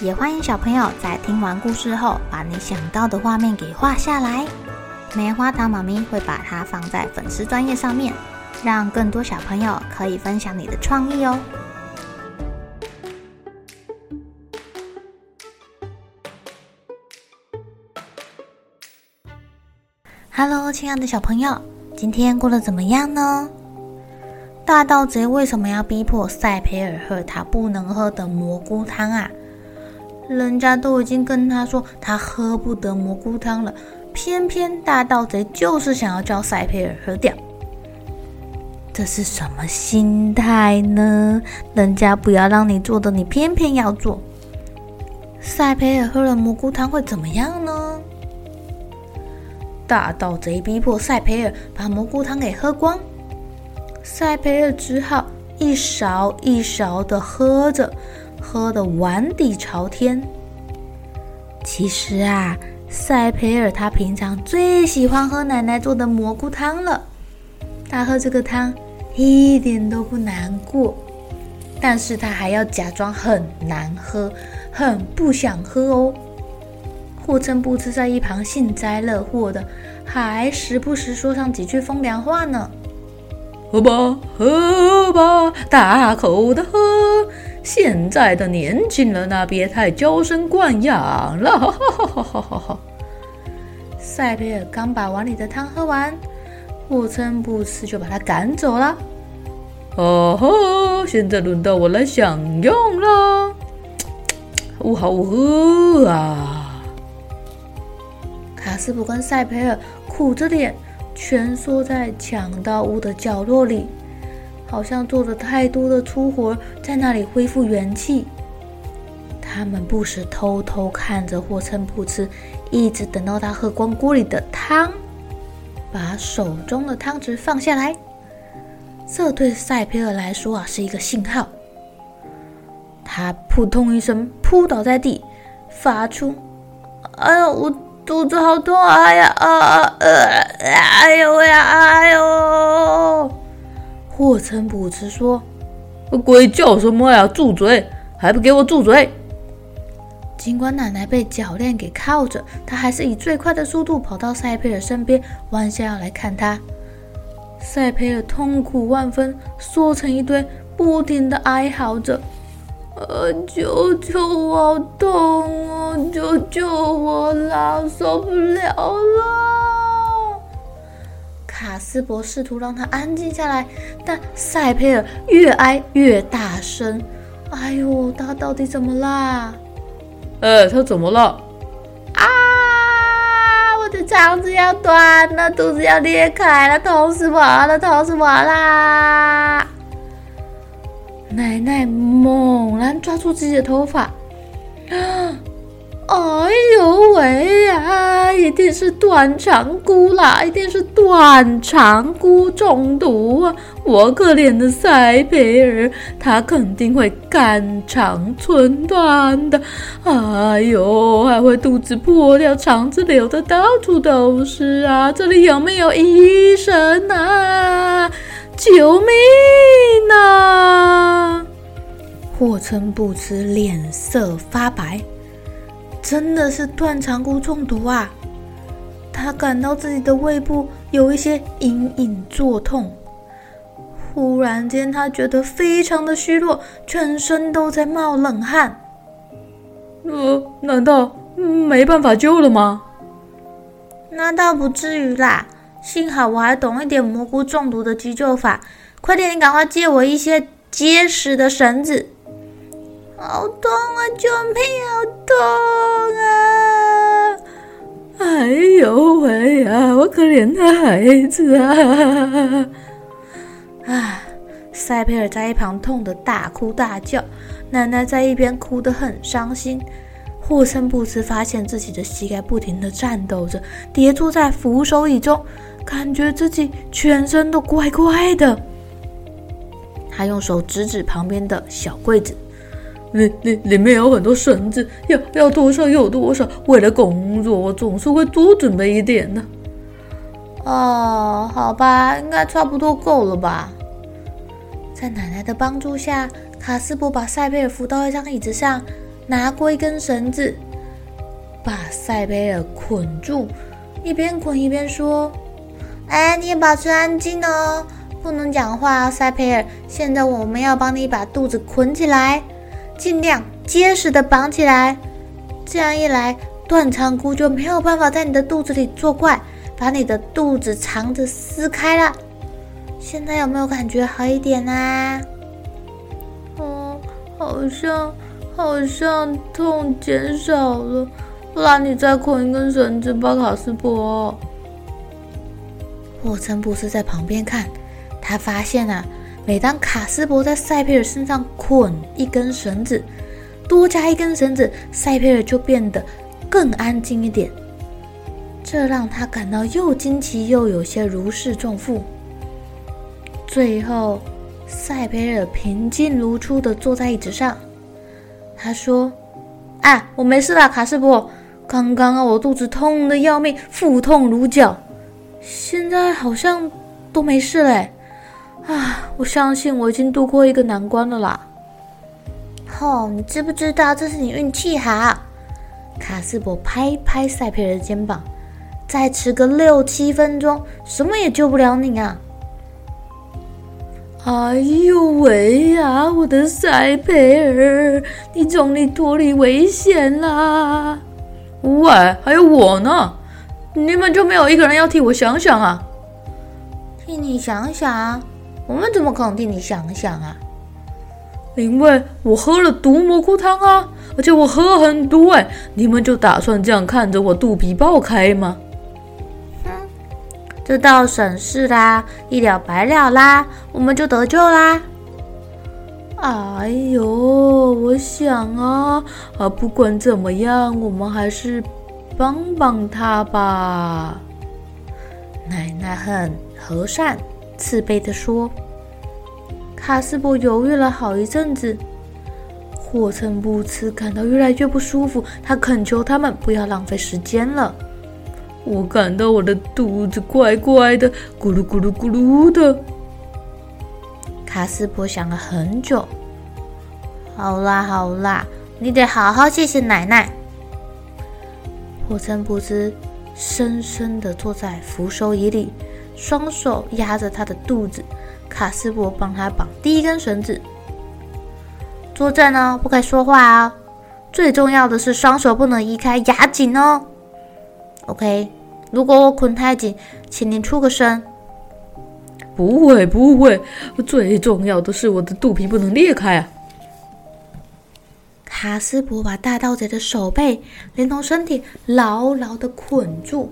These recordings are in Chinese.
也欢迎小朋友在听完故事后，把你想到的画面给画下来。棉花糖妈咪会把它放在粉丝专页上面，让更多小朋友可以分享你的创意哦。Hello，亲爱的小朋友，今天过得怎么样呢？大盗贼为什么要逼迫塞培尔喝他不能喝的蘑菇汤啊？人家都已经跟他说他喝不得蘑菇汤了，偏偏大盗贼就是想要叫塞培尔喝掉。这是什么心态呢？人家不要让你做的，你偏偏要做。塞培尔喝了蘑菇汤会怎么样呢？大盗贼逼迫塞培尔把蘑菇汤给喝光，塞培尔只好一勺一勺的喝着，喝得碗底朝天。其实啊，赛培尔他平常最喜欢喝奶奶做的蘑菇汤了，他喝这个汤一点都不难过，但是他还要假装很难喝，很不想喝哦。霍琛布茨在一旁幸灾乐祸的，还时不时说上几句风凉话呢。喝吧，喝吧，大口的喝。现在的年轻人啊，别太娇生惯养了。哈哈哈哈哈哈。赛培尔刚把碗里的汤喝完，霍琛布茨就把他赶走了。哦吼，现在轮到我来享用了。呜好饿啊！卡斯伯跟赛培尔苦着脸，蜷缩在抢到屋的角落里，好像做了太多的粗活，在那里恢复元气。他们不时偷偷看着霍琛布茨，一直等到他喝光锅里的汤，把手中的汤匙放下来。这对赛培尔来说啊，是一个信号。他扑通一声扑倒在地，发出“哎呦我”肚子好痛啊！哎呀啊呃，哎呦喂呀，哎呦！霍琛布茨说：“鬼叫什么呀？住嘴！还不给我住嘴！”尽管奶奶被脚链给铐着，她还是以最快的速度跑到塞佩尔身边，弯下腰来看他。塞佩尔痛苦万分，缩成一堆，不停的哀嚎着。呃，救救我，好痛啊！救救我啦，受不了了！卡斯伯试图让他安静下来，但赛佩尔越哀越大声。哎呦，他到底怎么啦？呃，他怎么了？啊！我的肠子要断了，肚子要裂开了，痛死我了，痛死我啦！奶奶猛然抓住自己的头发，啊！哎呦喂呀！一定是断肠菇啦，一定是断肠菇中毒啊！我可怜的塞培尔，他肯定会肝肠寸断的。哎呦，还会肚子破掉，肠子流的到处都是啊！这里有没有医生啊？救命啊！霍琛布茨脸色发白，真的是断肠菇中毒啊！他感到自己的胃部有一些隐隐作痛，忽然间他觉得非常的虚弱，全身都在冒冷汗。呃，难道没办法救了吗？那倒不至于啦。幸好我还懂一点蘑菇中毒的急救法，快点，你赶快借我一些结实的绳子。好痛啊！救命！好痛啊！哎呦喂呀，我可怜的孩子啊！啊，赛佩尔在一旁痛得大哭大叫，奶奶在一边哭得很伤心。霍森布斯发现自己的膝盖不停地颤抖着，跌坐在扶手椅中，感觉自己全身都怪怪的。他用手指指旁边的小柜子，里里里面有很多绳子，要要多少有多少。为了工作，我总是会多准备一点的。哦，好吧，应该差不多够了吧。在奶奶的帮助下，卡斯柏把塞佩尔扶到一张椅子上。拿过一根绳子，把塞佩尔捆住，一边捆一边说：“哎，你也保持安静哦，不能讲话塞，佩尔。现在我们要帮你把肚子捆起来，尽量结实的绑起来。这样一来，断肠菇就没有办法在你的肚子里作怪，把你的肚子肠子撕开了。现在有没有感觉好一点啊？嗯，好像。”好像痛减少了，不然你再捆一根绳子吧，卡斯伯。霍森布斯在旁边看，他发现啊，每当卡斯柏在塞佩尔身上捆一根绳子，多加一根绳子，塞佩尔就变得更安静一点。这让他感到又惊奇又有些如释重负。最后，塞佩尔平静如初地坐在椅子上。他说：“啊，我没事啦，卡斯柏。刚刚啊，我肚子痛得要命，腹痛如绞。现在好像都没事嘞。啊，我相信我已经度过一个难关了啦。哦，你知不知道这是你运气好？”卡斯伯拍拍塞佩尔的肩膀：“再迟个六七分钟，什么也救不了你啊。”哎呦喂呀，我的塞佩尔，你终于脱离危险啦！喂，还有我呢，你们就没有一个人要替我想想啊？替你想想？我们怎么可能替你想想啊？因为我喝了毒蘑菇汤啊，而且我喝很多哎，你们就打算这样看着我肚皮爆开吗？哼这倒省事啦，一了百了啦，我们就得救啦！哎呦，我想啊，啊，不管怎么样，我们还是帮帮他吧。奶奶很和善、慈悲地说。卡斯伯犹豫了好一阵子，霍森布茨感到越来越不舒服，他恳求他们不要浪费时间了。我感到我的肚子怪怪的，咕噜咕噜咕噜的。卡斯伯想了很久，好啦好啦，你得好好谢谢奶奶。霍森布斯深深地坐在扶手椅里，双手压着他的肚子。卡斯伯帮他绑第一根绳子。坐正哦，不可以说话哦。最重要的是双手不能移开，压紧哦。OK。如果我捆太紧，请您出个声。不会，不会。最重要的是我的肚皮不能裂开啊！卡斯伯把大盗贼的手背连同身体牢牢地捆住，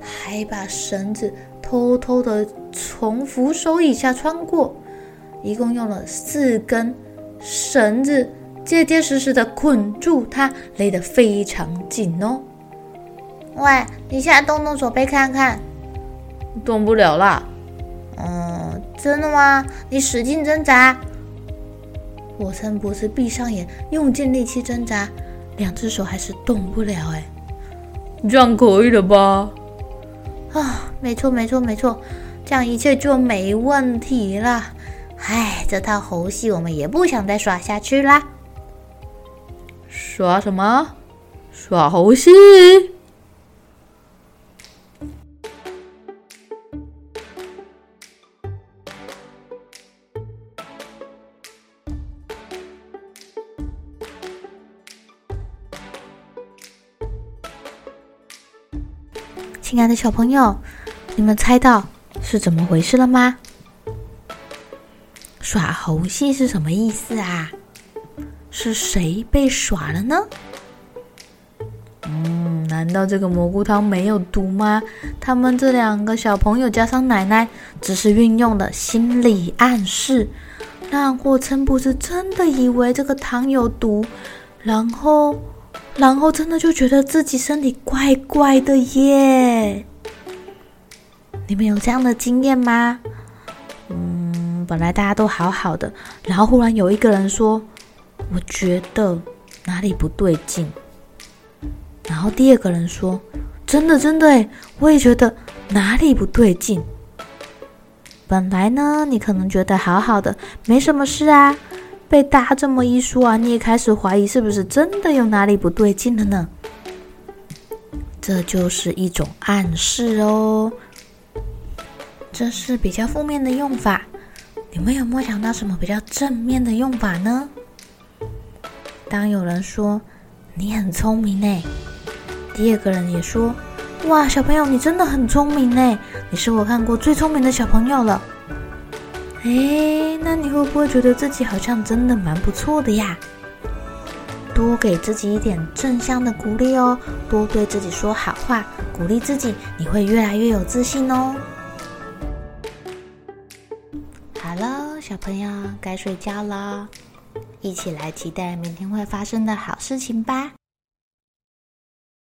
还把绳子偷偷的从扶手以下穿过，一共用了四根绳子，结结实实的捆住它，勒得非常紧哦。喂，你现在动动手背看看，动不了啦。嗯，真的吗？你使劲挣扎。我森博士闭上眼，用尽力气挣扎，两只手还是动不了。哎，这样可以了吧？啊，没错，没错，没错，这样一切就没问题了。唉，这套猴戏我们也不想再耍下去啦。耍什么？耍猴戏？亲爱的小朋友，你们猜到是怎么回事了吗？耍猴戏是什么意思啊？是谁被耍了呢？嗯，难道这个蘑菇汤没有毒吗？他们这两个小朋友加上奶奶，只是运用了心理暗示，让霍称不是真的以为这个糖有毒，然后，然后真的就觉得自己身体怪怪的耶。你们有这样的经验吗？嗯，本来大家都好好的，然后忽然有一个人说：“我觉得哪里不对劲。”然后第二个人说：“真的，真的，诶，我也觉得哪里不对劲。”本来呢，你可能觉得好好的，没什么事啊。被大家这么一说啊，你也开始怀疑是不是真的有哪里不对劲了呢？这就是一种暗示哦。这是比较负面的用法。你们有没有想到什么比较正面的用法呢？当有人说你很聪明呢，第二个人也说。哇，小朋友，你真的很聪明呢！你是我看过最聪明的小朋友了。诶，那你会不会觉得自己好像真的蛮不错的呀？多给自己一点正向的鼓励哦，多对自己说好话，鼓励自己，你会越来越有自信哦。好了，小朋友该睡觉了，一起来期待明天会发生的好事情吧。